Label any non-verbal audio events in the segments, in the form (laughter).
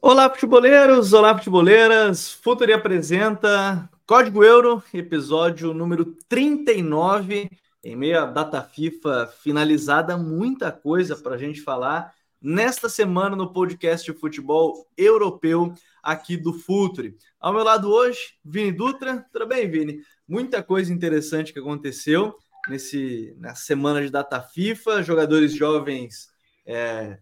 Olá, futeboleiros! Olá, futeboleiras! Futuri apresenta Código Euro, episódio número 39. Em meio à data FIFA finalizada, muita coisa para a gente falar nesta semana no podcast de futebol europeu aqui do Futuri. Ao meu lado hoje, Vini Dutra. Tudo bem, Vini? Muita coisa interessante que aconteceu nesse, na semana de data FIFA, jogadores jovens é,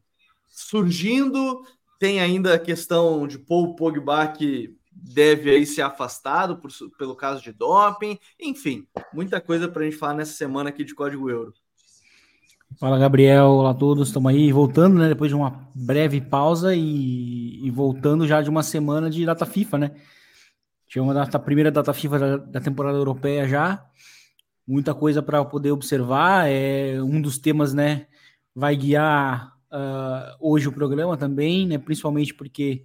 surgindo, tem ainda a questão de Paul Pogba que deve aí ser afastado por, pelo caso de doping. Enfim, muita coisa para a gente falar nessa semana aqui de Código Euro. Fala, Gabriel. Olá a todos. Estamos aí voltando, né? Depois de uma breve pausa e, e voltando já de uma semana de data FIFA, né? Data, a primeira data FIFA da, da temporada europeia já. Muita coisa para poder observar. É um dos temas, né? Vai guiar uh, hoje o programa também, né? Principalmente porque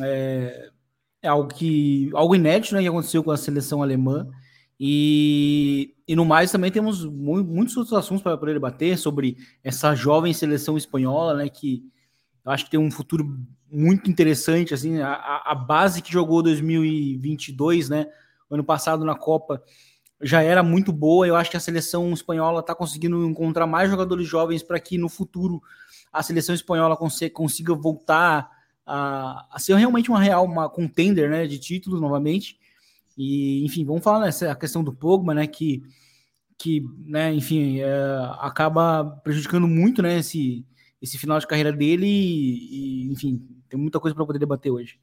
é, é, algo que algo inédito, né? Que aconteceu com a seleção alemã. E, e no mais também temos mu muitos outros assuntos para poder debater sobre essa jovem seleção espanhola, né? Que eu acho que tem um futuro muito interessante, assim, a, a base que jogou 2022, né? Ano passado na Copa já era muito boa. Eu acho que a seleção espanhola está conseguindo encontrar mais jogadores jovens para que no futuro a seleção espanhola consiga voltar a, a, ser realmente uma real, uma contender né, de títulos novamente. E, enfim, vamos falar nessa questão do Pogba, né, que, que né, enfim, é, acaba prejudicando muito né, esse, esse final de carreira dele e, e enfim, tem muita coisa para poder debater hoje.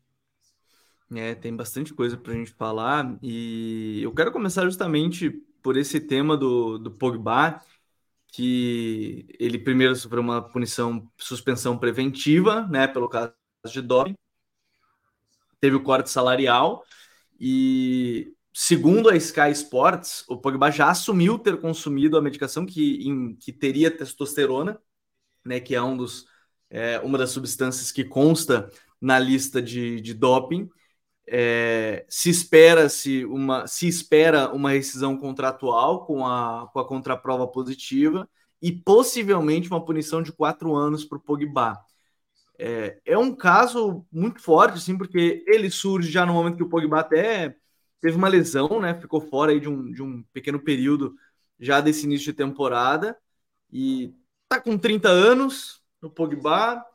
É, tem bastante coisa para a gente falar e eu quero começar justamente por esse tema do, do Pogba, que ele primeiro sofreu uma punição, suspensão preventiva, né, pelo caso de doping, teve o corte salarial e segundo a Sky Sports, o Pogba já assumiu ter consumido a medicação que, em, que teria testosterona, né, que é um dos é, uma das substâncias que consta na lista de, de doping. É, se espera se uma se espera uma rescisão contratual com a, com a contraprova positiva e possivelmente uma punição de quatro anos para o Pogba. É, é, um caso muito forte, assim, porque ele surge já no momento que o Pogba até teve uma lesão, né? Ficou fora aí de um, de um pequeno período já desse início de temporada e tá com 30 anos no Pogba,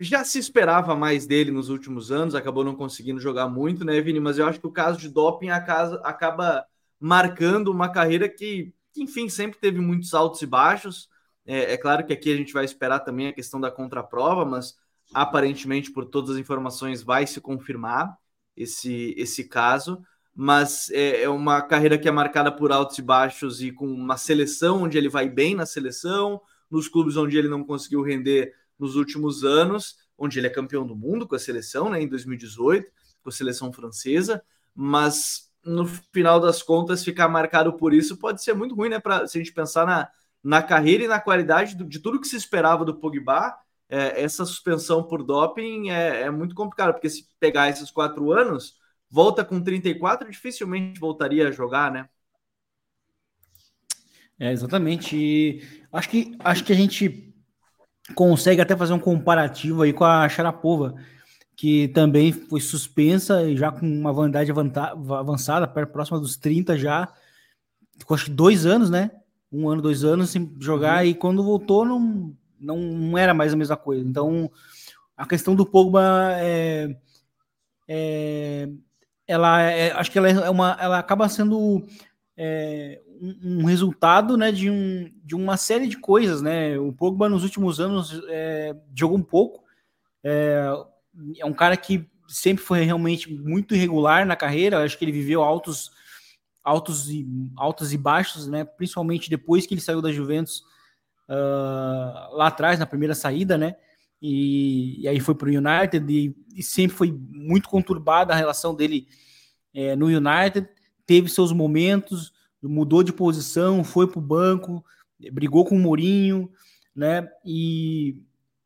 já se esperava mais dele nos últimos anos, acabou não conseguindo jogar muito, né, Vini? Mas eu acho que o caso de doping acaba marcando uma carreira que enfim, sempre teve muitos altos e baixos. É, é, claro que aqui a gente vai esperar também a questão da contraprova, mas aparentemente, por todas as informações, vai se confirmar esse, esse caso. Mas é, é uma carreira que é marcada por altos e baixos e com uma seleção onde ele vai bem na seleção, nos clubes onde ele não conseguiu render nos últimos anos, onde ele é campeão do mundo com a seleção, né, em 2018, com a seleção francesa, mas no final das contas ficar marcado por isso pode ser muito ruim, né, para se a gente pensar na, na carreira e na qualidade do, de tudo que se esperava do Pogba, é, essa suspensão por doping é, é muito complicado, porque se pegar esses quatro anos, volta com 34, dificilmente voltaria a jogar, né? É, exatamente. E acho que, acho que a gente consegue até fazer um comparativo aí com a Sharapova, que também foi suspensa e já com uma vandade avançada, próxima dos 30 já, acho que dois anos, né? Um ano, dois anos sem jogar, uhum. e quando voltou não, não, não era mais a mesma coisa. Então, a questão do Pogba é, é ela é, acho que ela é uma, ela acaba sendo é, um, resultado né, de, um, de uma série de coisas. Né? O Pogba nos últimos anos é, jogou um pouco. É, é, um cara que sempre foi realmente muito irregular na carreira. Acho que ele viveu altos, altos e altos e baixos, né? Principalmente depois que ele saiu da Juventus uh, lá atrás na primeira saída, né? E, e aí foi para o United e, e, sempre foi muito conturbada a relação dele é, no United. Teve seus momentos, mudou de posição, foi para o banco, brigou com o Mourinho, né? E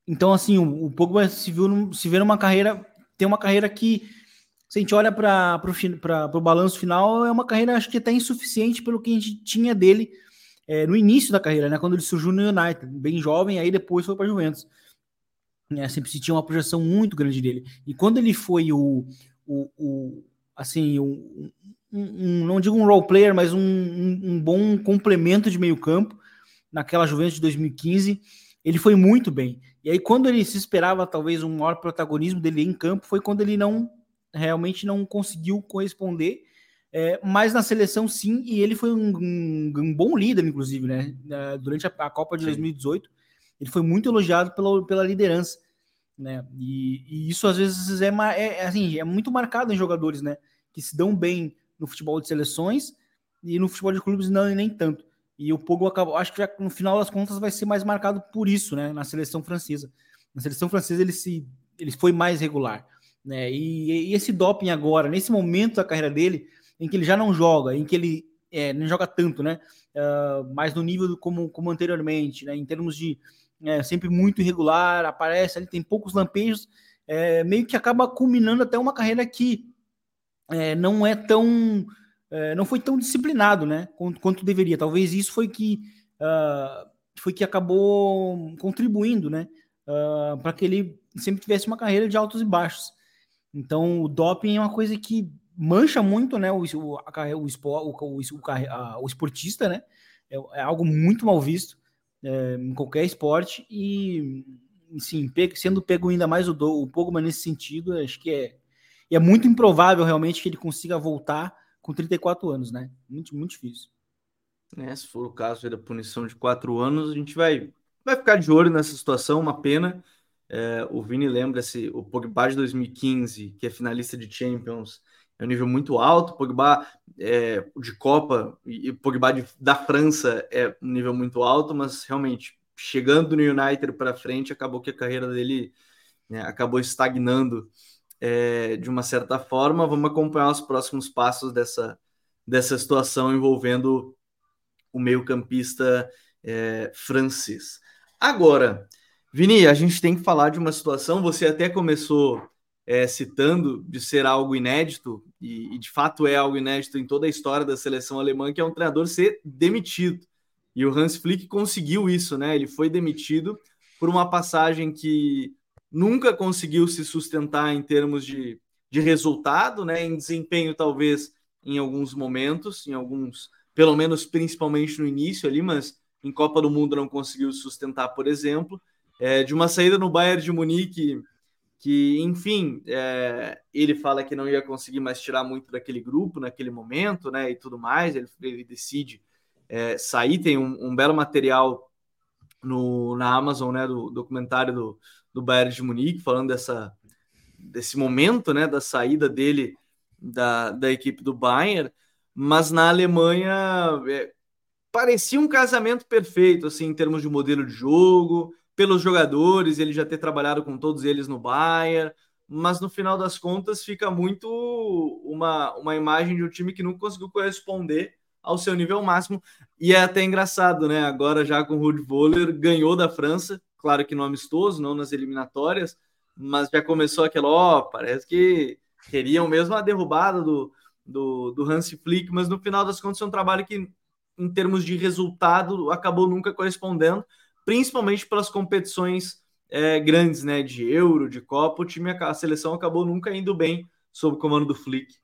então assim o, o Pogba se viu se vê numa carreira tem uma carreira que se a gente olha para o balanço final é uma carreira acho que até insuficiente pelo que a gente tinha dele é, no início da carreira, né? Quando ele surgiu no United, bem jovem, aí depois foi para Juventus. É, sempre se tinha uma projeção muito grande dele. E quando ele foi o, o, o assim, um, um, não digo um role player, mas um, um, bom complemento de meio campo naquela Juventus de 2015, ele foi muito bem. E aí quando ele se esperava talvez um maior protagonismo dele em campo, foi quando ele não realmente não conseguiu corresponder. É, mas na seleção sim, e ele foi um, um, um bom líder, inclusive, né? Durante a, a Copa de sim. 2018, ele foi muito elogiado pela, pela liderança, né? E, e isso às vezes é, é, é, assim, é muito marcado em jogadores, né? Que se dão bem no futebol de seleções e no futebol de clubes não nem tanto. E o Pogo acabou, acho que já, no final das contas vai ser mais marcado por isso, né? Na seleção francesa. Na seleção francesa ele se ele foi mais regular, né? E, e esse doping agora, nesse momento da carreira dele, em que ele já não joga, em que ele é, não joga tanto, né? Uh, mais no nível do, como, como anteriormente, né? Em termos de é, sempre muito irregular, aparece ali, tem poucos lampejos, é, meio que acaba culminando até uma carreira que é, não é tão. É, não foi tão disciplinado, né? Quanto, quanto deveria. Talvez isso foi que. Uh, foi que acabou contribuindo, né? Uh, para que ele sempre tivesse uma carreira de altos e baixos. Então, o doping é uma coisa que mancha muito, né? O, o, o, o, o, o esportista, né? É, é, algo muito mal visto é, em qualquer esporte e, sim, sendo pego ainda mais o, do, o Pogba nesse sentido, acho que é é muito improvável realmente que ele consiga voltar com 34 anos, né? Muito, muito difícil. É, se for o caso da punição de quatro anos, a gente vai, vai ficar de olho nessa situação, uma pena. É, o Vini lembra-se, o Pogba de 2015, que é finalista de Champions, é um nível muito alto. O Pogba é, de Copa e o Pogba de, da França é um nível muito alto, mas realmente, chegando no United para frente, acabou que a carreira dele né, acabou estagnando é, de uma certa forma. Vamos acompanhar os próximos passos dessa, dessa situação envolvendo o meio-campista é, francês. Agora, Vini, a gente tem que falar de uma situação. Você até começou é, citando de ser algo inédito, e, e, de fato é algo inédito em toda a história da seleção alemã, que é um treinador ser demitido. E o Hans Flick conseguiu isso, né? Ele foi demitido por uma passagem que nunca conseguiu se sustentar em termos de, de resultado, né? Em desempenho, talvez, em alguns momentos, em alguns, pelo menos principalmente no início ali, mas em Copa do Mundo não conseguiu sustentar, por exemplo. É, de uma saída no Bayern de Munique, que, enfim, é, ele fala que não ia conseguir mais tirar muito daquele grupo naquele momento, né? E tudo mais. Ele, ele decide é, sair. Tem um, um belo material no, na Amazon, né? Do documentário do, do Bayern de Munique, falando dessa, desse momento, né, da saída dele da, da equipe do Bayern, mas na Alemanha é, parecia um casamento perfeito, assim, em termos de modelo de jogo, pelos jogadores, ele já ter trabalhado com todos eles no Bayern, mas no final das contas fica muito uma, uma imagem de um time que não conseguiu corresponder ao seu nível máximo, e é até engraçado, né, agora já com o Rudi Voller, ganhou da França, claro que no amistoso, não nas eliminatórias, mas já começou aquela, ó, oh, parece que queriam mesmo a derrubada do, do, do Hansi Flick, mas no final das contas é um trabalho que, em termos de resultado, acabou nunca correspondendo, principalmente pelas competições é, grandes, né, de Euro, de Copa, o time, a seleção acabou nunca indo bem sob o comando do Flick.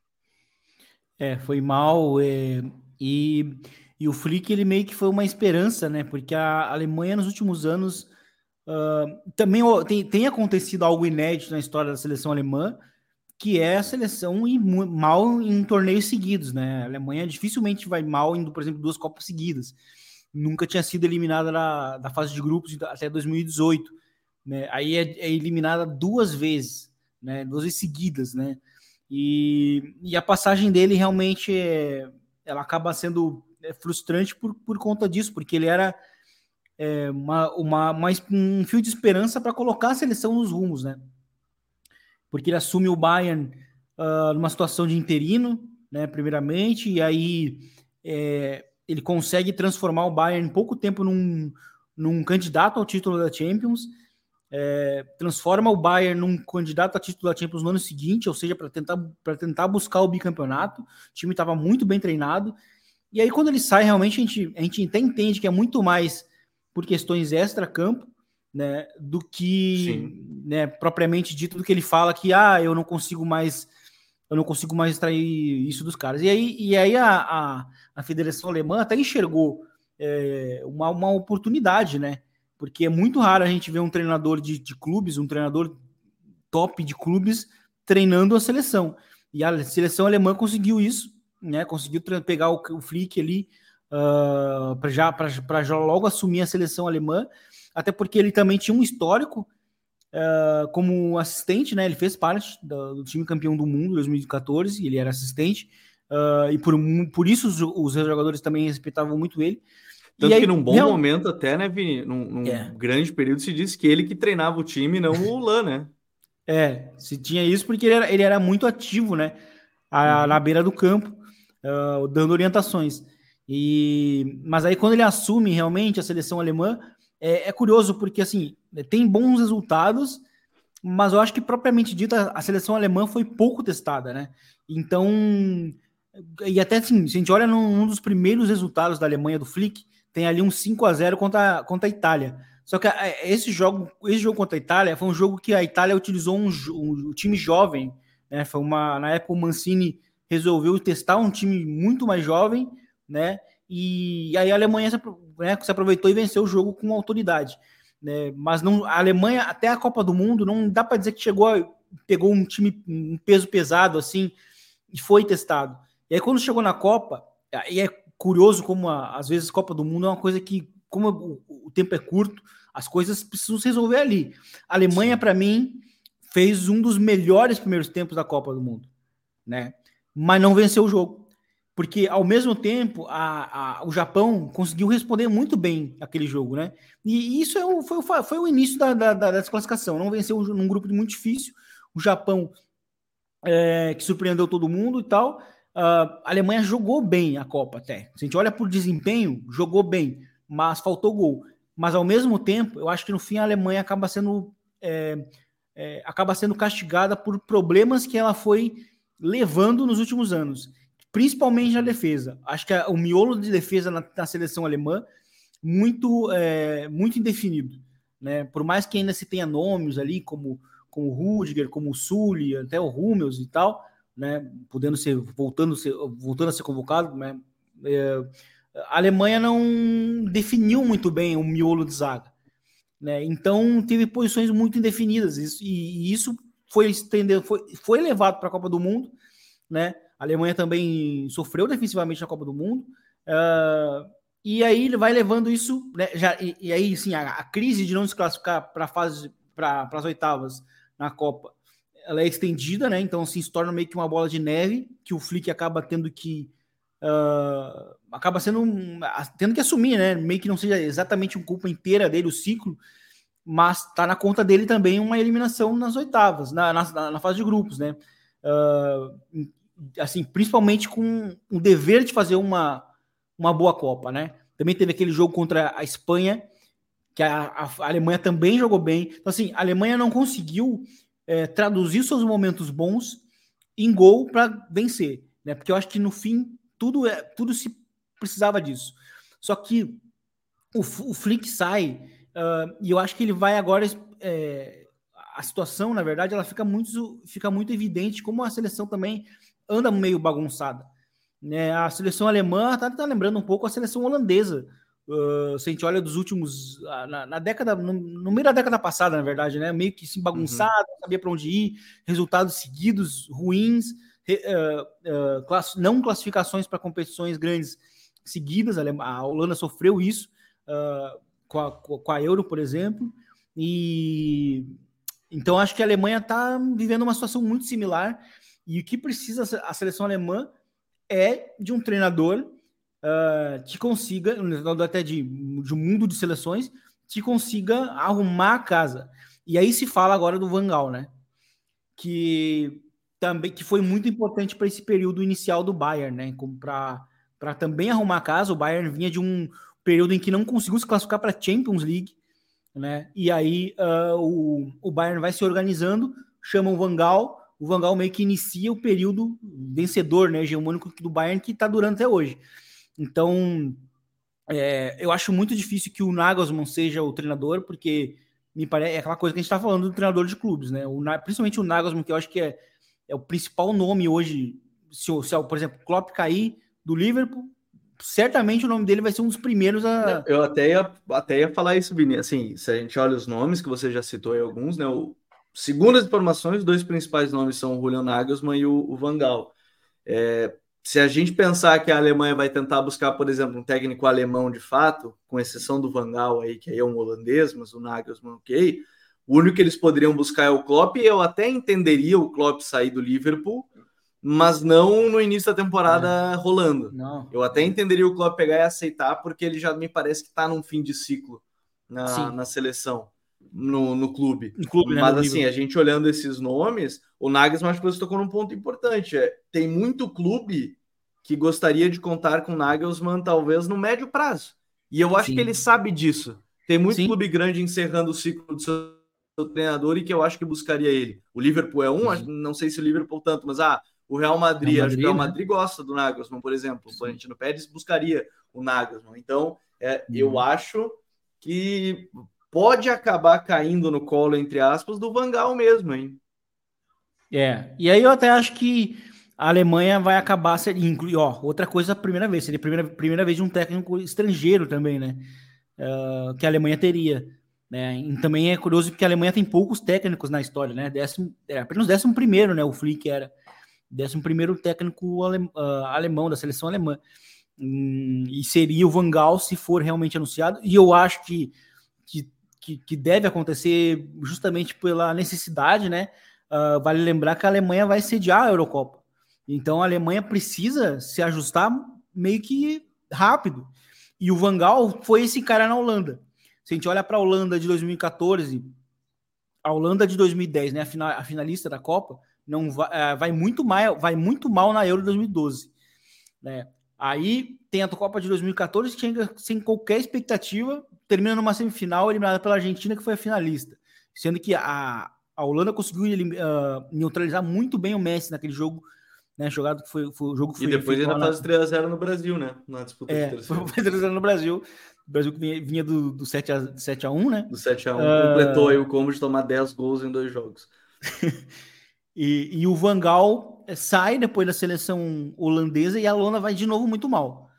É, foi mal, é, e, e o Flick, ele meio que foi uma esperança, né, porque a Alemanha nos últimos anos Uh, também tem, tem, acontecido algo inédito na história da seleção alemã, que é a seleção ir mal em torneios seguidos, né? A Alemanha dificilmente vai mal indo, por exemplo, duas Copas seguidas. Nunca tinha sido eliminada na, da fase de grupos até 2018. Né? Aí é, é, eliminada duas vezes, né? Duas vezes seguidas, né? E, e a passagem dele realmente é, ela acaba sendo é, frustrante por, por conta disso, porque ele era é, uma, uma, uma, um fio de esperança para colocar a seleção nos rumos, né? Porque ele assume o Bayern uh, numa situação de interino, né? Primeiramente, e aí é, ele consegue transformar o Bayern em pouco tempo num, num candidato ao título da Champions, é, transforma o Bayern num candidato a título da Champions no ano seguinte, ou seja, para tentar, tentar buscar o bicampeonato. O time estava muito bem treinado. E aí, quando ele sai, realmente a gente, a gente até entende que é muito mais por questões extra-campo, né, do que né, propriamente dito do que ele fala que ah, eu não consigo mais eu não consigo mais extrair isso dos caras. E aí, e aí a, a, a Federação Alemã até enxergou é, uma, uma oportunidade, né? Porque é muito raro a gente ver um treinador de, de clubes, um treinador top de clubes, treinando a seleção. E a seleção alemã conseguiu isso, né? Conseguiu pegar o, o Flick ali uh, para já, já logo assumir a seleção alemã, até porque ele também tinha um histórico uh, como assistente, né? Ele fez parte do, do time campeão do mundo 2014, ele era assistente, uh, e por, por isso os, os, jogadores também respeitavam muito ele. Tanto e que num bom não... momento, até, né, Vini? Num, num é. grande período, se disse que ele que treinava o time, não o Lan, né? É, se tinha isso porque ele era, ele era muito ativo, né? A, uhum. Na beira do campo, uh, dando orientações. E, mas aí, quando ele assume realmente a seleção alemã, é, é, curioso porque assim tem bons resultados, mas eu acho que propriamente dito a, seleção alemã foi pouco testada, né? Então e até assim, se a gente olha num, dos primeiros resultados da Alemanha do Flick, tem ali um 5 a 0 contra, contra a Itália. Só que esse jogo, esse jogo contra a Itália foi um jogo que a Itália utilizou um, um, um time jovem, né? Foi uma na época o Mancini resolveu testar um time muito mais jovem, né? E, aí a Alemanha né, se aproveitou e venceu o jogo com autoridade. Né? Mas não, a Alemanha, até a Copa do Mundo, não dá para dizer que chegou, pegou um time, um peso pesado assim, e foi testado. E aí quando chegou na Copa, e é curioso como a, às vezes a Copa do Mundo é uma coisa que, como o, o tempo é curto, as coisas precisam se resolver ali. A Alemanha, para mim, fez um dos melhores primeiros tempos da Copa do Mundo, né? Mas não venceu o jogo porque ao mesmo tempo a, a, o Japão conseguiu responder muito bem aquele jogo, né? E isso é o, foi, foi o início da, da, da desclassificação. Não venceu num grupo muito difícil. O Japão é, que surpreendeu todo mundo e tal. A Alemanha jogou bem a Copa até. Se a gente olha por desempenho, jogou bem, mas faltou gol. Mas ao mesmo tempo, eu acho que no fim a Alemanha acaba sendo é, é, acaba sendo castigada por problemas que ela foi levando nos últimos anos principalmente na defesa. Acho que o miolo de defesa na, na seleção alemã muito é, muito indefinido, né? Por mais que ainda se tenha nomes ali como como Rudiger, como o Sully, até o Hummels e tal, né? Podendo ser voltando ser, voltando a ser convocado, né? É, a Alemanha não definiu muito bem o miolo de zaga, né? Então teve posições muito indefinidas e, e isso foi estender, foi, foi levado para a Copa do Mundo, né? A Alemanha também sofreu defensivamente na Copa do Mundo. Uh, e aí ele vai levando isso, né, já, e, e, aí sim, a, a, crise de não se classificar para fase para as oitavas na Copa, ela é estendida, né? Então assim, se torna meio que uma bola de neve que o Flick acaba tendo que uh, acaba sendo tendo que assumir, né? Meio que não seja exatamente uma culpa inteira dele o ciclo, mas está na conta dele também uma eliminação nas oitavas, na, na, na fase de grupos, né? Uh, assim, principalmente com o dever de fazer uma, uma boa Copa, né? Também teve aquele jogo contra a Espanha, que a, a, Alemanha também jogou bem. Então, assim, a Alemanha não conseguiu é, traduzir seus momentos bons em gol para vencer, né? Porque eu acho que no fim tudo é tudo se precisava disso. Só que o, o Flick sai uh, e eu acho que ele vai agora é, a situação, na verdade, ela fica muito fica muito evidente como a seleção também anda meio bagunçada. Né? A seleção alemã está tá lembrando um pouco a seleção holandesa. Uh, se a gente olha dos últimos. Na, na década, no, no, meio da década passada, na verdade, né? Meio que se bagunçado, uhum. sabia para onde ir, resultados seguidos ruins, uh, uh, class, não classificações para competições grandes seguidas. A, a Holanda sofreu isso com a, com a Euro, por exemplo. E então acho que a Alemanha está vivendo uma situação muito similar e o que precisa a seleção alemã é de um treinador uh, que consiga, até de, de um mundo de seleções, que consiga arrumar a casa. E aí se fala agora do Van Gaal, né? Que também que foi muito importante para esse período inicial do Bayern, né? Para também arrumar a casa. O Bayern vinha de um período em que não conseguiu se classificar para a Champions League, né? E aí uh, o, o Bayern vai se organizando, chama o Van Gaal, o Van Gaal meio que inicia o período vencedor, né, hegemônico do Bayern que está durando até hoje. Então, é, eu acho muito difícil que o Nagelsmann seja o treinador, porque me parece é aquela coisa que a gente está falando do treinador de clubes, né? O, principalmente o Nagelsmann, que eu acho que é, é o principal nome hoje. Se, se, por exemplo, Klopp cair do Liverpool, certamente o nome dele vai ser um dos primeiros a. Eu até ia, até ia falar isso, Vini. Assim, se a gente olha os nomes, que você já citou aí alguns, né? O, segundo as informações, os dois principais nomes são o Julian Nagelsmann e o, o Van Gaal. É, se a gente pensar que a Alemanha vai tentar buscar, por exemplo, um técnico alemão de fato, com exceção do Van Gaal aí, que aí é um holandês, mas o Nagelsmann, ok, o único que eles poderiam buscar é o Klopp, e eu até entenderia o Klopp sair do Liverpool, mas não no início da temporada é. rolando. Não. Eu até entenderia o Klopp pegar e aceitar, porque ele já me parece que está num fim de ciclo na, na seleção, no, no clube. clube né, mas assim, a gente olhando esses nomes, o Nagelsmann acho que você tocou num ponto importante. É, tem muito clube que gostaria de contar com o Nagelsmann, talvez no médio prazo. E eu acho Sim. que ele sabe disso. Tem muito Sim. clube grande encerrando o ciclo do seu, treinador e que eu acho que buscaria ele. O Liverpool é um, uhum. não sei se o Liverpool tanto, mas ah, o Real Madrid, Real Madrid acho que o Real né? Madrid gosta do Nagelsmann, por exemplo. Sim. O Florentino Pérez buscaria o Nagelsmann. Então, é, uhum. eu acho que pode acabar caindo no colo, entre aspas, do Vangal mesmo, hein? É, e aí eu até acho que a Alemanha vai acabar ser incluir, ó, outra coisa, primeira vez, seria a primeira, primeira vez de um técnico estrangeiro também, né? Uh, que a Alemanha teria. Né? E também é curioso porque a Alemanha tem poucos técnicos na história, né? Décimo, é, apenas décimo primeiro, né? O Flick era décimo primeiro técnico uh, alemão da seleção alemã. Hum, e seria o Van Gaal se for realmente anunciado. E eu acho que, que, que deve acontecer justamente pela necessidade, né? Uh, vale lembrar que a Alemanha vai sediar a Eurocopa. Então a Alemanha precisa se ajustar meio que rápido. E o Van Gaal foi esse cara na Holanda. Se a gente olha para a Holanda de 2014, a Holanda de 2010, né, a, final, a finalista da Copa, não vai, uh, vai, muito mal, vai muito mal na Euro 2012. Né? Aí tem a Copa de 2014, que chega sem qualquer expectativa, termina numa semifinal eliminada pela Argentina, que foi a finalista. Sendo que a, a Holanda conseguiu uh, neutralizar muito bem o Messi naquele jogo, né? Jogado que foi, foi o jogo foi. E depois ainda faz 3x0 no Brasil, né? Na disputa é, de 3x0 no Brasil. O Brasil que vinha, vinha do, do 7x, 7x1, né? Do 7x1. Uh... Ah, completou aí o combo de tomar 10 gols em dois jogos. (laughs) e, e o Vangal eh, sai depois da seleção holandesa e a Holanda vai de novo muito mal.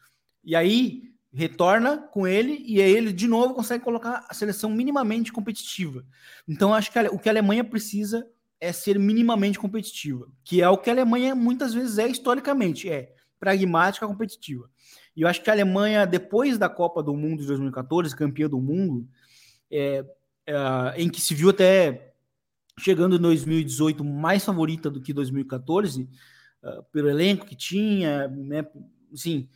E aí retorna com ele e aí ele de novo consegue colocar a seleção minimamente competitiva. Então acho que o que a Alemanha precisa é ser minimamente competitiva, que é o que a Alemanha muitas vezes é historicamente, é pragmática competitiva. E eu acho que a Alemanha, depois da Copa do Mundo de 2014, campeã do mundo, é, é, em que se viu até chegando em 2018 mais favorita do que 2014, uh, pelo elenco que tinha, né, assim,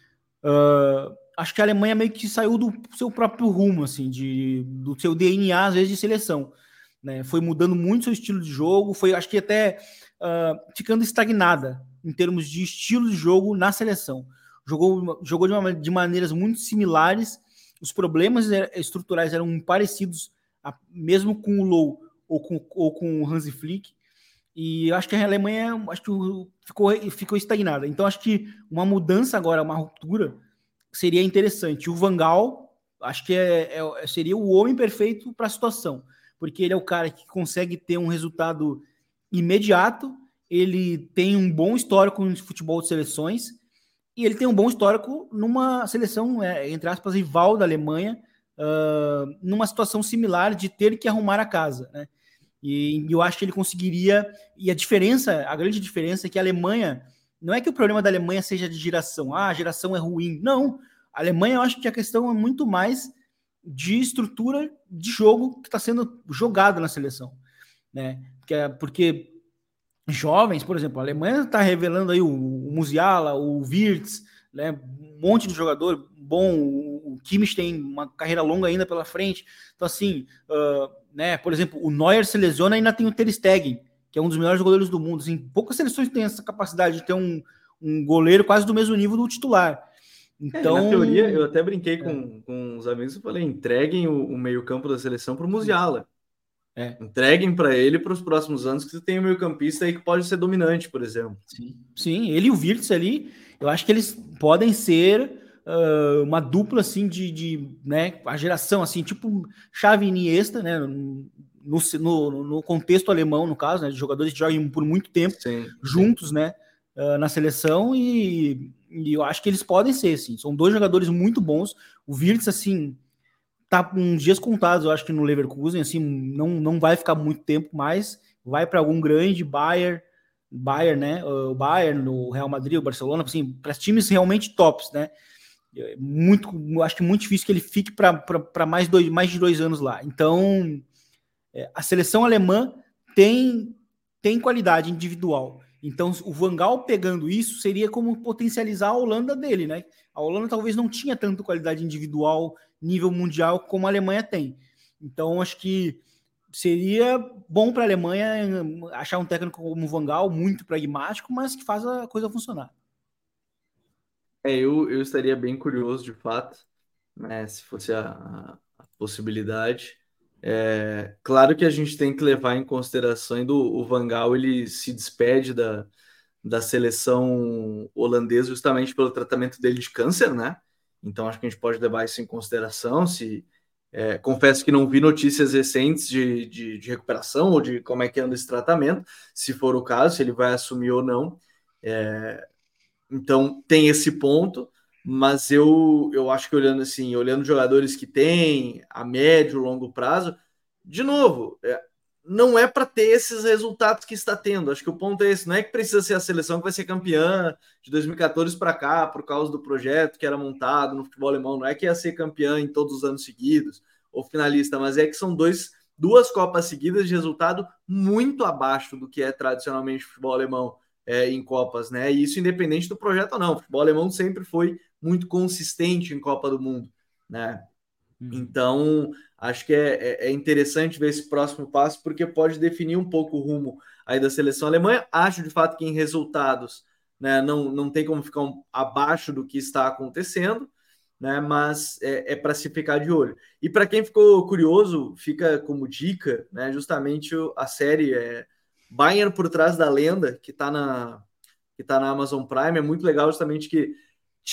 uh, acho que a Alemanha meio que saiu do seu próprio rumo, assim, de, do seu DNA, às vezes, de seleção. Né? Foi mudando muito seu estilo de jogo, foi, acho que até uh, ficando estagnada em termos de estilo de jogo na seleção. Jogou, jogou de, uma, de maneiras muito similares, os problemas estruturais eram parecidos, a, mesmo com o Low ou com, ou com o Hansi Flick, e acho que a Alemanha acho que ficou, ficou estagnada. Então acho que uma mudança agora, uma ruptura, seria interessante. O Vangal, acho que é, é, seria o homem perfeito para a situação, porque ele é o cara que consegue ter um resultado imediato, ele tem um bom histórico no futebol de seleções, e ele tem um bom histórico numa seleção, é, entre aspas, rival da Alemanha, uh, numa situação similar de ter que arrumar a casa, né? E eu acho que ele conseguiria. E a diferença, a grande diferença é que a Alemanha não é que o problema da Alemanha seja de geração, ah, a geração é ruim. Não. A Alemanha, eu acho que a questão é muito mais de estrutura de jogo que está sendo jogado na seleção. Né? Porque, é, porque jovens, por exemplo, a Alemanha está revelando aí o, o Musiala, o Wirtz, né? um monte de jogador bom, o Kimmich tem uma carreira longa ainda pela frente. Então, assim, uh, né, por exemplo, o Neuer se lesiona e ainda tem o Ter Stegen, que é um dos melhores goleiros do mundo. Assim, poucas seleções têm essa capacidade de ter um, um goleiro quase do mesmo nível do titular. Então, é, na teoria, eu até brinquei é. com, com os amigos e falei: entreguem o, o meio-campo da seleção para o Musiala. É. Entreguem para ele para os próximos anos que você tem um meio-campista aí que pode ser dominante, por exemplo. Sim, Sim ele e o Virtus ali, eu acho que eles podem ser uh, uma dupla assim de, de, né, a geração assim, tipo Xavi e Iniesta, né, no, no, no contexto alemão, no caso, né, de jogadores que jogam por muito tempo sim, juntos, sim. né, uh, na seleção e, e, eu acho que eles podem ser, assim, são dois jogadores muito bons. O Virtus, assim, tá com uns dias contados, eu acho que no Leverkusen, assim, não, não vai ficar muito tempo mais, vai para algum grande Bayern, Bayern, né? O Bayern, no Real Madrid, o Barcelona, assim, para times realmente tops, né? Muito, acho que muito difícil que ele fique para mais, dois, mais de dois anos lá. Então, é, a seleção alemã tem, tem qualidade individual. Então, o Vangal pegando isso seria como potencializar a Holanda dele, né? A Holanda talvez não tinha tanta qualidade individual nível mundial como a Alemanha tem. Então, acho que seria bom para a Alemanha achar um técnico como o Vangal, muito pragmático, mas que faz a coisa funcionar. É, eu, eu estaria bem curioso, de fato, né, se fosse a, a possibilidade. É, claro que a gente tem que levar em consideração do o Vangal ele se despede da, da seleção holandesa justamente pelo tratamento dele de câncer, né? Então acho que a gente pode levar isso em consideração. Se é, confesso que não vi notícias recentes de, de, de, recuperação ou de como é que anda esse tratamento, se for o caso, se ele vai assumir ou não. É, então tem esse ponto mas eu, eu acho que olhando assim, olhando jogadores que tem a médio, longo prazo, de novo, é, não é para ter esses resultados que está tendo. Acho que o ponto é esse, não é que precisa ser a seleção que vai ser campeã de 2014 para cá, por causa do projeto que era montado no futebol alemão, não é que ia ser campeã em todos os anos seguidos ou finalista, mas é que são dois duas copas seguidas de resultado muito abaixo do que é tradicionalmente futebol alemão é, em copas, né? E isso independente do projeto ou não. O futebol alemão sempre foi muito consistente em Copa do Mundo, né? Uhum. Então, acho que é, é, é, interessante ver esse próximo passo, porque pode definir um pouco o rumo aí da seleção alemã. Acho de fato que em resultados né, não, não tem como ficar um, abaixo do que está acontecendo, né? Mas é, é para se ficar de olho. E para quem ficou curioso, fica como dica, né? Justamente a série é Bayern por trás da lenda, que está na que tá na Amazon Prime, é muito legal justamente que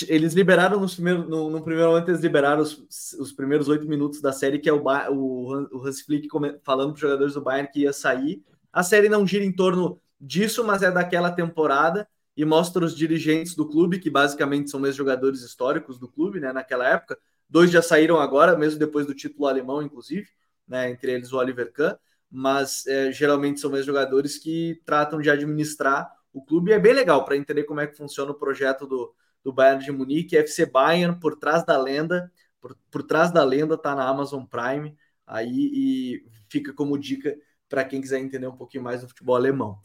eles liberaram nos primeiros, no, no, primeiro momento, eles liberaram os, os primeiros oito minutos da série, que é o, o, o Hans Flick falando para os jogadores do Bayern que ia sair. A série não gira em torno disso, mas é daquela temporada e mostra os dirigentes do clube, que basicamente são mesmo jogadores históricos do clube, né, naquela época. Dois já saíram agora, mesmo depois do título alemão, inclusive, né, entre eles o Oliver Kahn, mas é, geralmente são mesmo jogadores que tratam de administrar o clube. E é bem legal para entender como é que funciona o projeto do, do Bayern de Munique, FC Bayern por trás da lenda, por, por trás da lenda tá na Amazon Prime, aí e fica como dica para quem quiser entender um pouquinho mais do futebol alemão.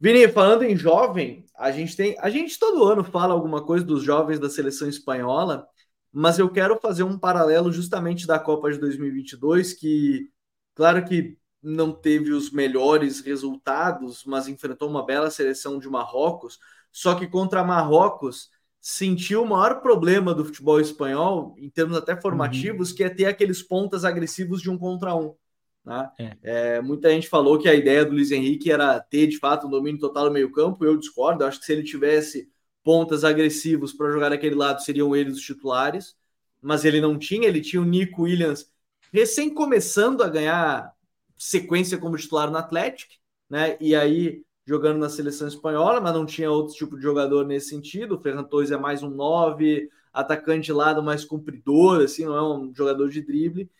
Vini, falando em jovem, a gente tem, a gente todo ano fala alguma coisa dos jovens da seleção espanhola, mas eu quero fazer um paralelo justamente da Copa de 2022, que claro que não teve os melhores resultados, mas enfrentou uma bela seleção de Marrocos, só que contra Marrocos sentiu o maior problema do futebol espanhol, em termos até formativos, uhum. que é ter aqueles pontas agressivos de um contra um. Né? É. É, muita gente falou que a ideia do Luiz Henrique era ter de fato um domínio total no meio-campo. Eu discordo. Eu acho que se ele tivesse pontas agressivos para jogar daquele lado, seriam eles os titulares. Mas ele não tinha. Ele tinha o Nico Williams recém começando a ganhar sequência como titular no Atlético, né? E aí jogando na seleção espanhola, mas não tinha outro tipo de jogador nesse sentido. O Ferran Torres é mais um 9, atacante lado mais cumpridor, assim, não é um jogador de drible.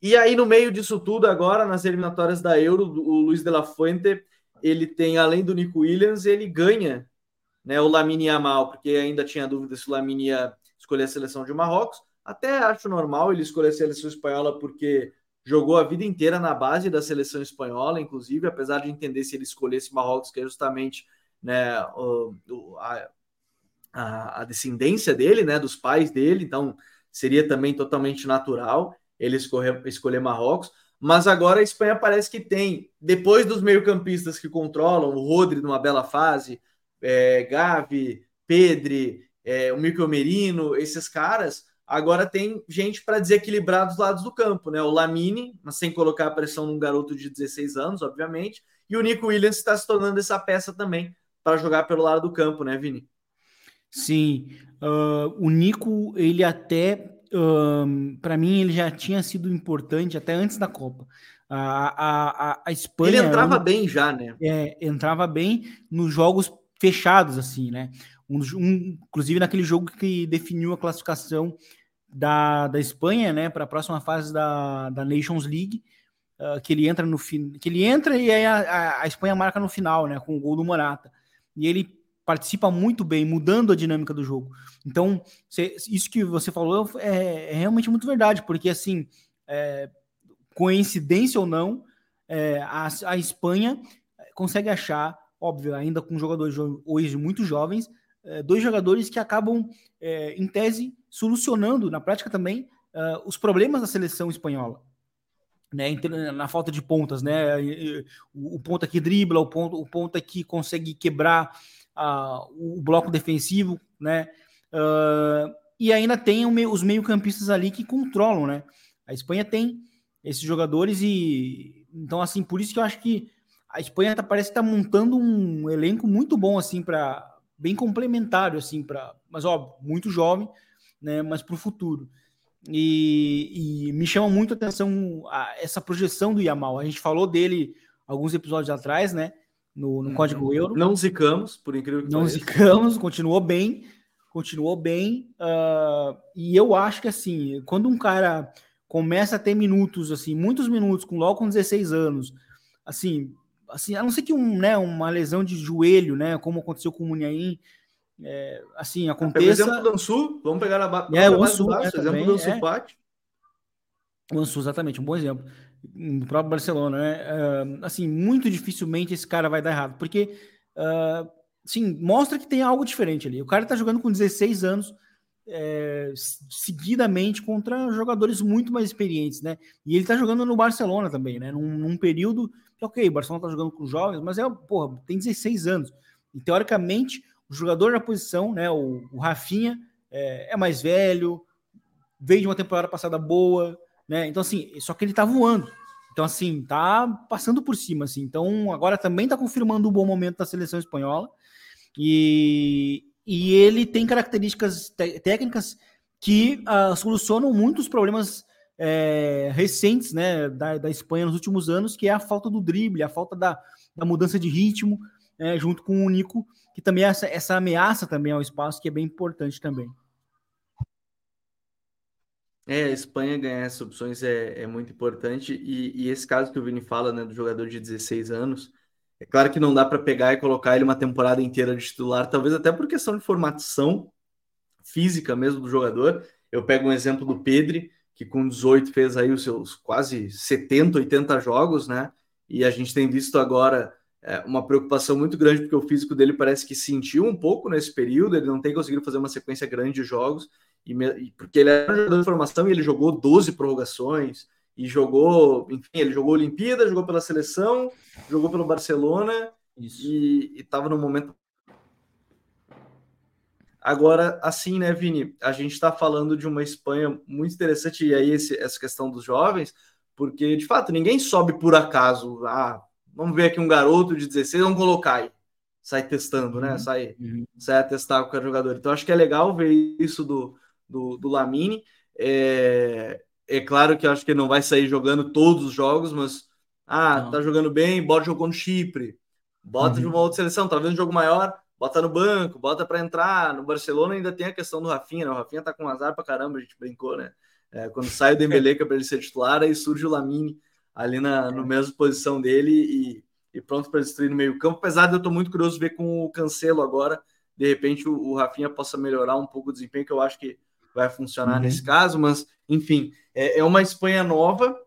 E aí, no meio disso tudo, agora, nas eliminatórias da Euro, o Luiz de la Fuente, ele tem, além do Nico Williams, ele ganha né, o Lamine Yamal, porque ainda tinha dúvida se o Lamine ia escolher a seleção de Marrocos. Até acho normal ele escolher a seleção espanhola, porque jogou a vida inteira na base da seleção espanhola, inclusive, apesar de entender se ele escolhesse Marrocos, que é justamente né, o, a, a, descendência dele, né, dos pais dele, então seria também totalmente natural ele escolher, escolher Marrocos. Mas agora a Espanha parece que tem, depois dos meio-campistas que controlam, o Rodri numa bela fase, é, Gavi, Pedri é, o Mikel Merino, esses caras, agora tem gente para desequilibrar dos lados do campo, né? O Lamine, mas sem colocar a pressão num garoto de 16 anos, obviamente, e o Nico Williams está se tornando essa peça também para jogar pelo lado do campo, né, Vini? Sim, uh, o Nico, ele até, uh, para mim, ele já tinha sido importante até antes da Copa. A, a, a Espanha. Ele entrava bem já, né? É, entrava bem nos jogos fechados, assim, né? Um, um, inclusive naquele jogo que definiu a classificação da, da Espanha, né, para a próxima fase da, da Nations League, uh, que ele entra no fim, que ele entra e aí a, a, a, Espanha marca no final, né, com o gol do Morata. E ele participa muito bem, mudando a dinâmica do jogo. Então, cê, isso que você falou é, é, realmente muito verdade, porque assim, é, coincidência ou não, é, a, a Espanha consegue achar, óbvio, ainda com jogadores hoje muito jovens, é, dois jogadores que acabam, é, em tese, solucionando, na prática também, é, os problemas da seleção espanhola. Né, na falta de pontas, né? O, o ponta que dribla, o ponto, o ponta que consegue quebrar uh, o bloco defensivo, né? Uh, e ainda tem os meio-campistas ali que controlam, né? A Espanha tem esses jogadores e então assim por isso que eu acho que a Espanha tá, parece estar tá montando um elenco muito bom assim para bem complementário assim para mas óbvio muito jovem né mas para o futuro e, e, me chama muito a atenção a, essa projeção do Yamal a gente falou dele alguns episódios atrás né no, no uhum. código euro não zicamos por incrível que não pareça. zicamos continuou bem continuou bem uh, e eu acho que assim quando um cara começa a ter minutos, assim, muitos minutos, com logo com 16 anos, assim, assim, a não ser que um, né, uma lesão de joelho, né, como aconteceu com o Munhaim, é, assim, aconteça... exemplo do Ansu, vamos pegar a, é, o Ansu, é, exemplo do Ansu é. Fati. O Ansu, exatamente, um bom exemplo. No próprio Barcelona, né, uh, assim, muito dificilmente esse cara vai dar errado, porque, uh, sim, mostra que tem algo diferente ali. O cara tá jogando com 16 anos, é, seguidamente contra jogadores muito mais experientes, né? E ele tá jogando no Barcelona também, né? Num, num período que, ok, o Barcelona tá jogando com jovens, mas é, porra, tem 16 anos. E teoricamente, o jogador na posição, né? O, o Rafinha é, é, mais velho, veio de uma temporada passada boa, né? Então, assim, só que ele tá voando. Então, assim, tá passando por cima, assim. Então, agora também tá confirmando o bom momento da seleção espanhola. E, e ele tem características técnicas que uh, solucionam muitos problemas é, recentes né, da, da, Espanha nos últimos anos, que é a falta do drible, a falta da, da mudança de ritmo, é, junto com o Nico, que também é essa, essa ameaça também ao espaço, que é bem importante também. É, a Espanha ganhar essas opções é, é muito importante, e, e, esse caso que o Vini fala, né, do jogador de 16 anos, é claro que não dá para pegar e colocar ele uma temporada inteira de titular, talvez até por questão de formação física mesmo do jogador. Eu pego um exemplo do Pedri, que com 18 fez aí os seus quase 70, 80 jogos, né? E a gente tem visto agora é, uma preocupação muito grande, porque o físico dele parece que sentiu um pouco nesse período, ele não tem conseguido fazer uma sequência grande de jogos, e, e porque ele era um jogador de formação e ele jogou 12 prorrogações, e jogou, enfim, ele jogou Olimpíada, jogou pela seleção, jogou pelo Barcelona Isso. e estava no momento. Agora, assim, né, Vini? A gente está falando de uma Espanha muito interessante, e aí esse, essa questão dos jovens, porque de fato ninguém sobe por acaso. Ah, vamos ver aqui um garoto de 16, vamos colocar aí. Sai testando, né? Uhum. Sai, uhum. sai a testar com o jogador. Então, acho que é legal ver isso do, do, do Lamine. É, é claro que eu acho que ele não vai sair jogando todos os jogos, mas ah, não. tá jogando bem, bota jogou no Chipre, bota uhum. de uma outra seleção, talvez um jogo maior, bota no banco, bota para entrar. No Barcelona ainda tem a questão do Rafinha, né? O Rafinha tá com azar para caramba, a gente brincou, né? É, quando sai o Dembele que é para ele ser titular, aí surge o Lamine ali na no mesma posição dele e, e pronto para destruir no meio-campo. Apesar de eu tô muito curioso ver com o Cancelo agora, de repente o, o Rafinha possa melhorar um pouco o desempenho, que eu acho que vai funcionar uhum. nesse caso, mas enfim, é, é, uma Espanha nova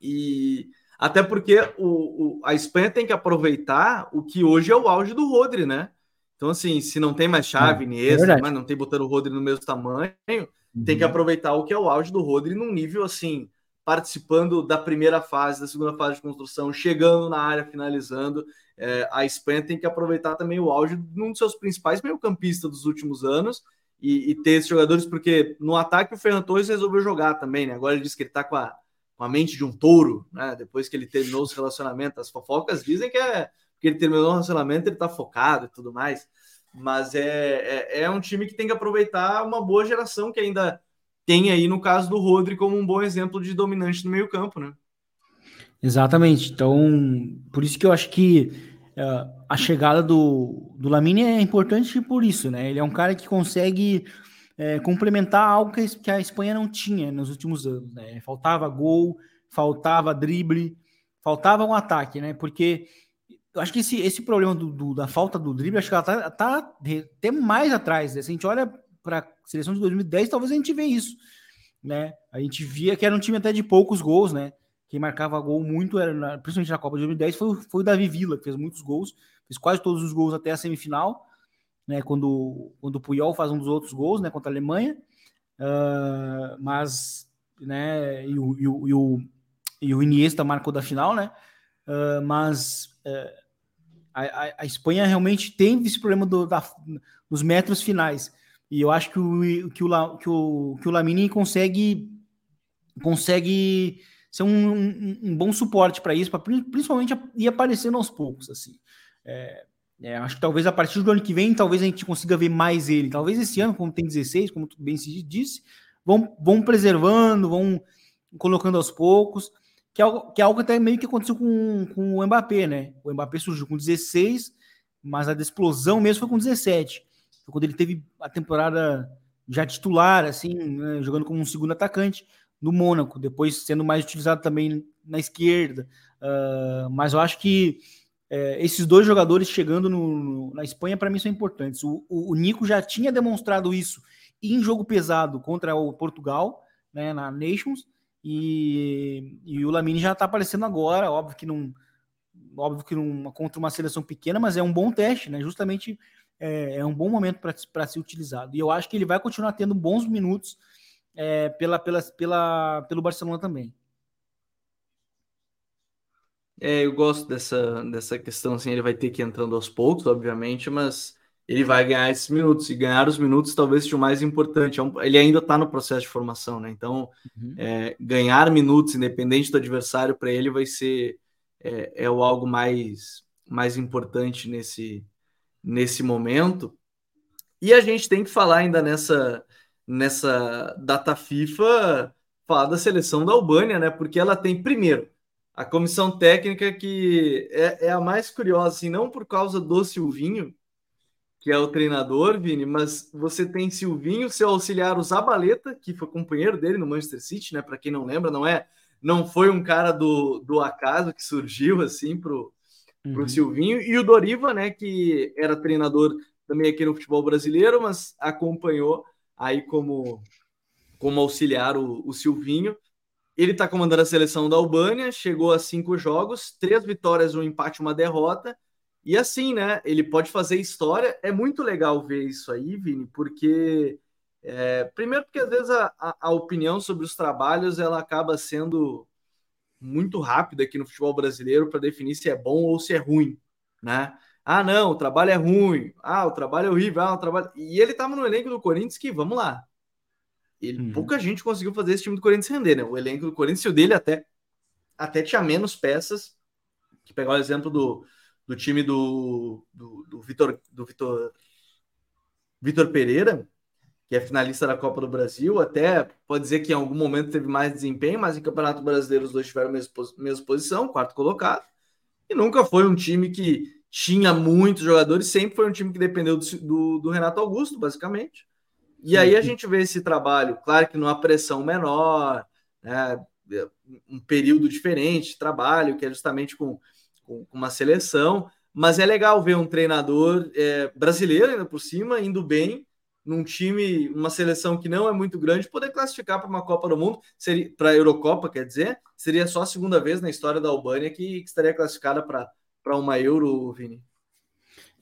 e até porque o, o, a Espanha tem que aproveitar o que hoje é o auge do Rodri, né? Então, assim, se não tem mais chave, é, Iniesta, é mas não tem botando o Rodri no mesmo tamanho, uhum. tem que uhum. aproveitar o que é o auge do Rodri num nível assim, participando da primeira fase, da segunda fase de construção, chegando na área, finalizando. É, a Espanha tem que aproveitar também o auge de um dos seus principais meio-campistas dos últimos anos, e, e, ter esses jogadores, porque no ataque o Ferran Torres resolveu jogar também, né? Agora ele diz que ele tá com a, com a mente de um touro, né? Depois que ele terminou os relacionamentos, as fofocas dizem que é porque ele terminou o relacionamento, ele tá focado e tudo mais. Mas é, é, é um time que tem que aproveitar uma boa geração que ainda tem aí, no caso do Rodri, como um bom exemplo de dominante no meio-campo, né? Exatamente. Então, por isso que eu acho que uh, a chegada do, do Lamine é importante por isso, né? Ele é um cara que consegue é, complementar algo que a, Espanha não tinha nos últimos anos, né? Faltava gol, faltava drible, faltava um ataque, né? Porque eu acho que esse, esse problema do, do, da falta do drible, acho que ela tá, tá até mais atrás. Né? Se a gente olha para a seleção de 2010, talvez a gente vê isso, né? A gente via que era um time até de poucos gols, né? Quem marcava gol muito, era na, principalmente na Copa de 2010, foi, foi o Davi Villa, que fez muitos gols, fez quase todos os gols até a semifinal, né? Quando, quando o Puyol faz um dos outros gols, né? Contra a Alemanha. Uh, mas, né? E o, e, o, e, o, e o Iniesta marcou da final, né? Uh, mas uh, a, a, Espanha realmente tem esse problema do, da, dos metros finais. E eu acho que o, que o, que o, que o Lamini consegue, consegue ser um, um, um bom suporte para isso, pra, principalmente ir aparecendo aos poucos. assim. É, é, acho que talvez a partir do ano que vem, talvez a gente consiga ver mais ele. Talvez esse ano, como tem 16, como bem se disse, vão, vão preservando, vão colocando aos poucos, que é, algo, que é algo até meio que aconteceu com, com o Mbappé, né? O Mbappé surgiu com 16, mas a explosão mesmo foi com 17 quando ele teve a temporada já titular, assim, né, jogando como um segundo atacante no Mônaco, depois sendo mais utilizado também na esquerda. Uh, mas eu acho que é, esses dois jogadores chegando no, na Espanha, para mim, são importantes. O, o, o, Nico já tinha demonstrado isso em jogo pesado contra o Portugal, né, na Nations, e, e o Lamine já está aparecendo agora, óbvio que não óbvio que não contra uma seleção pequena, mas é um bom teste, né? Justamente é, é um bom momento para ser utilizado. E eu acho que ele vai continuar tendo bons minutos é, pela, pela, pela, pelo Barcelona também. É, eu gosto dessa, dessa questão, assim, ele vai ter que ir entrando aos poucos, obviamente, mas ele vai ganhar esses minutos, e ganhar os minutos talvez seja o mais importante. É ele ainda está no processo de formação, né? Então, uhum. é, ganhar minutos, independente do adversário, para ele vai ser é, é o algo mais, mais importante nesse, nesse momento. E a gente tem que falar ainda nessa, nessa data FIFA, falar da seleção da Albânia, né? Porque ela tem, primeiro, a comissão técnica que é, é a mais curiosa, assim, não por causa do Silvinho, que é o treinador, Vini, mas você tem Silvinho, seu auxiliar, o Zabaleta, que foi companheiro dele no Manchester City, né? Para quem não lembra, não é, não foi um cara do, do acaso que surgiu assim pro para o uhum. Silvinho, e o Doriva, né, que era treinador também aqui no futebol brasileiro, mas acompanhou aí como, como auxiliar o, o Silvinho. Ele está comandando a seleção da Albânia, chegou a cinco jogos, três vitórias, um empate, uma derrota. E assim, né? Ele pode fazer história. É muito legal ver isso aí, Vini, porque é, primeiro porque às vezes a, a, opinião sobre os trabalhos ela acaba sendo muito rápido aqui no futebol brasileiro para definir se é bom ou se é ruim, né? Ah, não, o trabalho é ruim. Ah, o trabalho é horrível. Ah, o trabalho. E ele estava no elenco do Corinthians que, vamos lá. Ele, uhum. Pouca gente conseguiu fazer esse time do Corinthians render, né? O elenco do Corinthians e o dele até, até tinha menos peças. Que pegar o exemplo do, do time do, do, do Vitor do Vitor, Vitor Pereira, que é finalista da Copa do Brasil, até pode dizer que em algum momento teve mais desempenho, mas em Campeonato Brasileiro os dois tiveram a mesma, mesma posição, quarto colocado, e nunca foi um time que tinha muitos jogadores, sempre foi um time que dependeu do, do, do Renato Augusto, basicamente. E aí a gente vê esse trabalho, claro que numa pressão menor, né, um período diferente de trabalho, que é justamente com, com, uma seleção, mas é legal ver um treinador é, brasileiro ainda por cima, indo bem, num time, uma seleção que não é muito grande, poder classificar para uma Copa do Mundo, para a Eurocopa, quer dizer, seria só a segunda vez na história da Albânia que, que estaria classificada para uma Euro, Vini.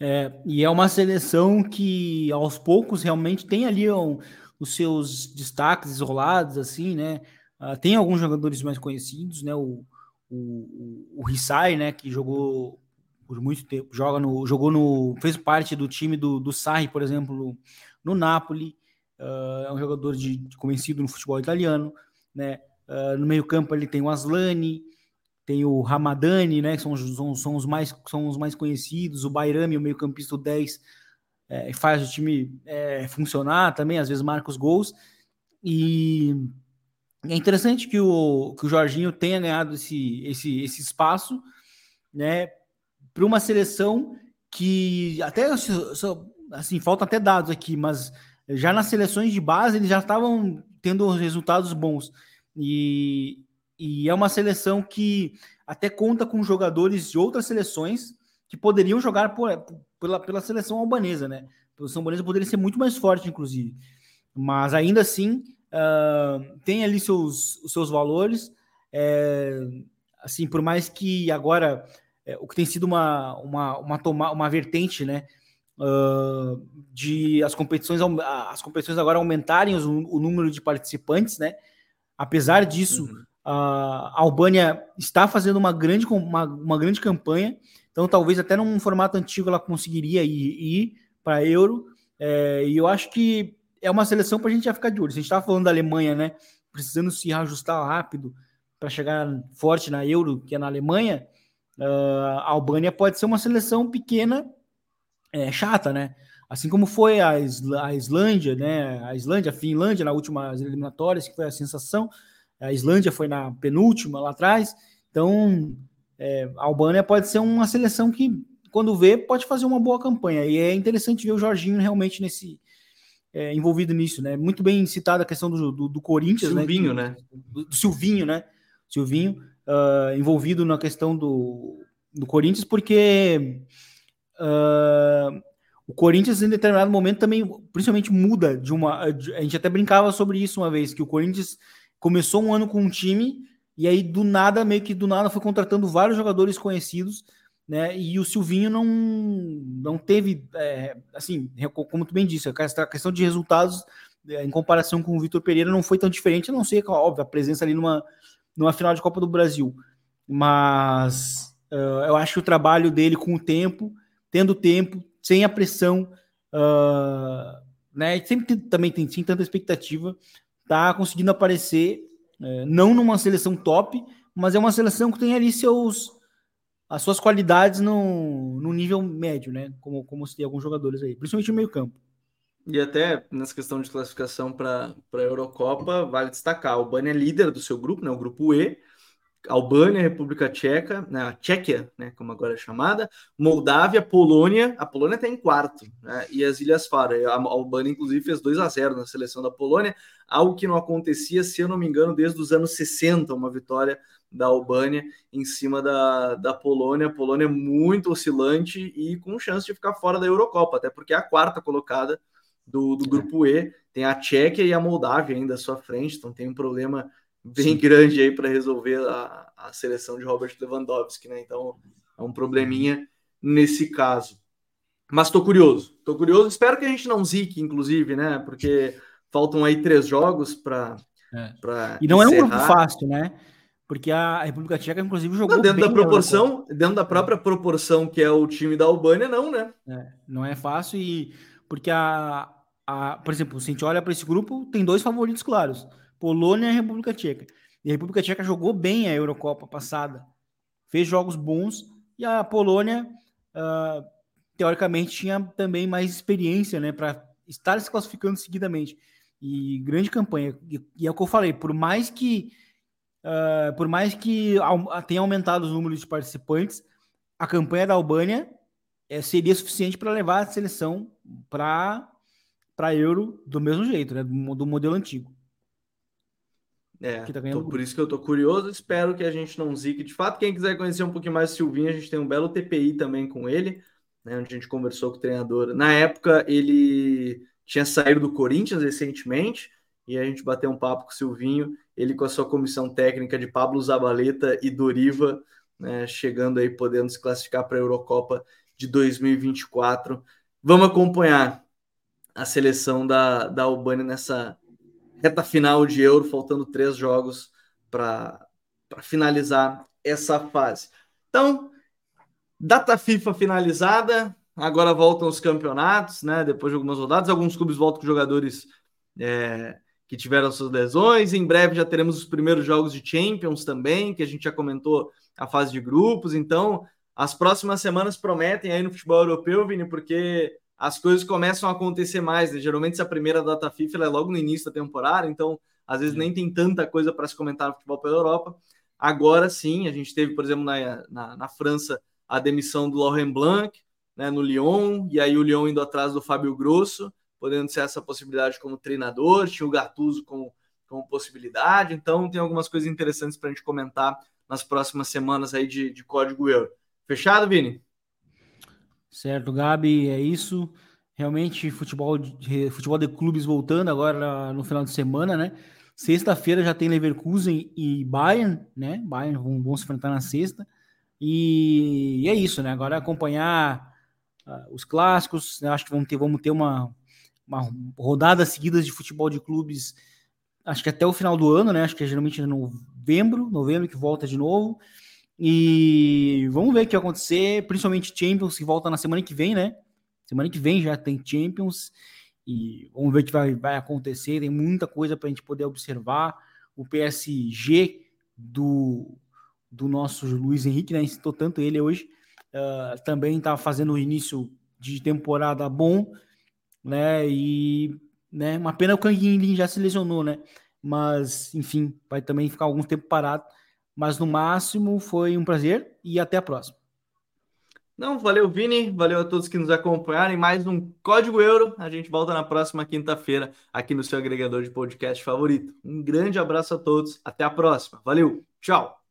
É, e é uma seleção que aos poucos realmente tem ali um, os seus destaques isolados, assim, né? Uh, tem alguns jogadores mais conhecidos, né? O, o, o Rissai, né? Que jogou por muito tempo, joga no, jogou no, fez parte do time do, do Sarri, por exemplo, no Napoli. uh, é um jogador de, de, conhecido no futebol italiano, né? Uh, no meio-campo ele tem o Aslani, tem o Ramadani, né? Que são, são, são, os, mais, são os mais conhecidos, o Bairami, o meio-campista 10, é, faz o time é, funcionar também, às vezes marca os gols. E é interessante que o, que o Jorginho tenha ganhado esse, esse, esse espaço, né? Para uma seleção que até assim, faltam até dados aqui, mas já nas seleções de base eles já estavam tendo resultados bons. E, e é uma seleção que até conta com jogadores de outras seleções que poderiam jogar por, pela, pela seleção albanesa, né? A seleção albanesa poderia ser muito mais forte, inclusive. Mas ainda assim, uh, tem ali seus, os seus valores. É, assim, por mais que agora é, o que tem sido uma, uma, uma, toma, uma vertente, né? Uh, de as competições as competições agora aumentarem os, o número de participantes, né? Apesar disso, uhum. a Albânia está fazendo uma grande, uma, uma grande campanha, então talvez até num formato antigo ela conseguiria ir, ir para Euro. É, e eu acho que é uma seleção para a gente já ficar de olho. Se a gente estava falando da Alemanha, né? Precisando se ajustar rápido para chegar forte na Euro, que é na Alemanha, uh, a Albânia pode ser uma seleção pequena é, chata, né? Assim como foi a, a Islândia, né? A Islândia, a Finlândia na última eliminatórias, que foi a sensação. A Islândia foi na penúltima lá atrás. Então, é, a Albânia pode ser uma seleção que, quando vê, pode fazer uma boa campanha. E é interessante ver o Jorginho realmente nesse é, envolvido nisso, né? Muito bem citada a questão do, do, do Corinthians, Silvinho, né? né? Do, do, Silvinho, né? Silvinho uh, envolvido na questão do, do Corinthians, porque Uh, o Corinthians, em determinado momento, também, principalmente, muda de uma. A gente até brincava sobre isso uma vez, que o Corinthians começou um ano com um time, e aí do nada, meio que do nada, foi contratando vários jogadores conhecidos, né? E o Silvinho não, não teve, é, assim, como tu bem disse, a questão de resultados é, em comparação com o Vitor Pereira não foi tão diferente, a não ser, óbvio, a presença ali numa, numa final de Copa do Brasil. Mas uh, eu acho que o trabalho dele com o tempo tendo tempo, sem a pressão, uh, né? Sempre também tem sem tanta expectativa, tá conseguindo aparecer, uh, não numa seleção top, mas é uma seleção que tem ali seus as suas qualidades no, no nível médio, né? Como, como se tem alguns jogadores aí, principalmente no meio campo. E até nessa questão de classificação para a Eurocopa, vale destacar: o Bani é líder do seu grupo, né? O grupo E, Albânia, República Tcheca, né, a Tchequia, né, como agora é chamada, Moldávia, Polônia, a Polônia está em quarto, né, e as Ilhas Faro. A Albânia, inclusive, fez 2 a 0 na seleção da Polônia, algo que não acontecia, se eu não me engano, desde os anos 60, uma vitória da Albânia em cima da, da Polônia. A Polônia muito oscilante e com chance de ficar fora da Eurocopa, até porque é a quarta colocada do, do grupo E, tem a Tchequia e a Moldávia ainda à sua frente, então tem um problema bem Sim. grande aí para resolver a, a seleção de Robert Lewandowski, né? Então é um probleminha nesse caso. Mas estou curioso, estou curioso. Espero que a gente não zique, inclusive, né? Porque faltam aí três jogos para. É. E não encerrar. é um grupo fácil, né? Porque a República Tcheca, inclusive, jogou. Não, dentro da proporção, dentro da própria proporção que é o time da Albânia, não, né? É, não é fácil e porque a, a, por exemplo, se a gente olha para esse grupo, tem dois favoritos claros. Polônia e República Tcheca. E a República Tcheca jogou bem a Eurocopa passada, fez jogos bons, e a Polônia, uh, teoricamente, tinha também mais experiência né, para estar se classificando seguidamente. E grande campanha. E, e é o que eu falei, por mais que uh, por mais que tenha aumentado os números de participantes, a campanha da Albânia é, seria suficiente para levar a seleção para para Euro do mesmo jeito, né, do, do modelo antigo. É, tá tô, por isso que eu tô curioso. Espero que a gente não zique de fato. Quem quiser conhecer um pouquinho mais o Silvinho, a gente tem um belo TPI também com ele, né, onde a gente conversou com o treinador. Na época, ele tinha saído do Corinthians recentemente e a gente bateu um papo com o Silvinho, ele com a sua comissão técnica de Pablo Zabaleta e Doriva, né, chegando aí, podendo se classificar para a Eurocopa de 2024. Vamos acompanhar a seleção da, da Albânia nessa reta final de Euro, faltando três jogos para finalizar essa fase. Então, data FIFA finalizada, agora voltam os campeonatos, né? Depois de algumas rodadas, alguns clubes voltam com jogadores é, que tiveram suas lesões. Em breve já teremos os primeiros jogos de Champions também, que a gente já comentou a fase de grupos. Então, as próximas semanas prometem aí no futebol europeu, Vini, porque as coisas começam a acontecer mais. Né? Geralmente, essa primeira data FIFA é logo no início da temporada, então às vezes nem tem tanta coisa para se comentar no futebol pela Europa. Agora sim, a gente teve, por exemplo, na, na, na França, a demissão do Laurent Blanc né, no Lyon, e aí o Lyon indo atrás do Fábio Grosso, podendo ser essa possibilidade como treinador, tinha o Gattuso como, como possibilidade, então tem algumas coisas interessantes para a gente comentar nas próximas semanas aí de, de código euro. Fechado, Vini? Certo, Gabi, é isso. Realmente, futebol de, futebol de clubes voltando agora no final de semana, né? Sexta-feira já tem Leverkusen e Bayern, né? Bayern vão, vão se enfrentar na sexta. E, e, é isso, né? Agora acompanhar uh, os clássicos. Né? Acho que vamos ter, vamos ter uma, uma rodada seguida de futebol de clubes. Acho que até o final do ano, né? Acho que é geralmente em novembro, novembro que volta de novo. E vamos ver o que vai acontecer, principalmente Champions, que volta na semana que vem, né? Semana que vem já tem Champions. E vamos ver o que vai, vai acontecer. Tem muita coisa para a gente poder observar. O PSG do, do nosso Luiz Henrique, né? Citou tanto ele hoje. Uh, também está fazendo o início de temporada bom, né? E né, uma pena o Kang já se lesionou, né? Mas, enfim, vai também ficar algum tempo parado. Mas no máximo foi um prazer e até a próxima. Não, valeu, Vini. Valeu a todos que nos acompanharam mais um Código Euro. A gente volta na próxima quinta-feira aqui no seu agregador de podcast favorito. Um grande abraço a todos. Até a próxima. Valeu. Tchau.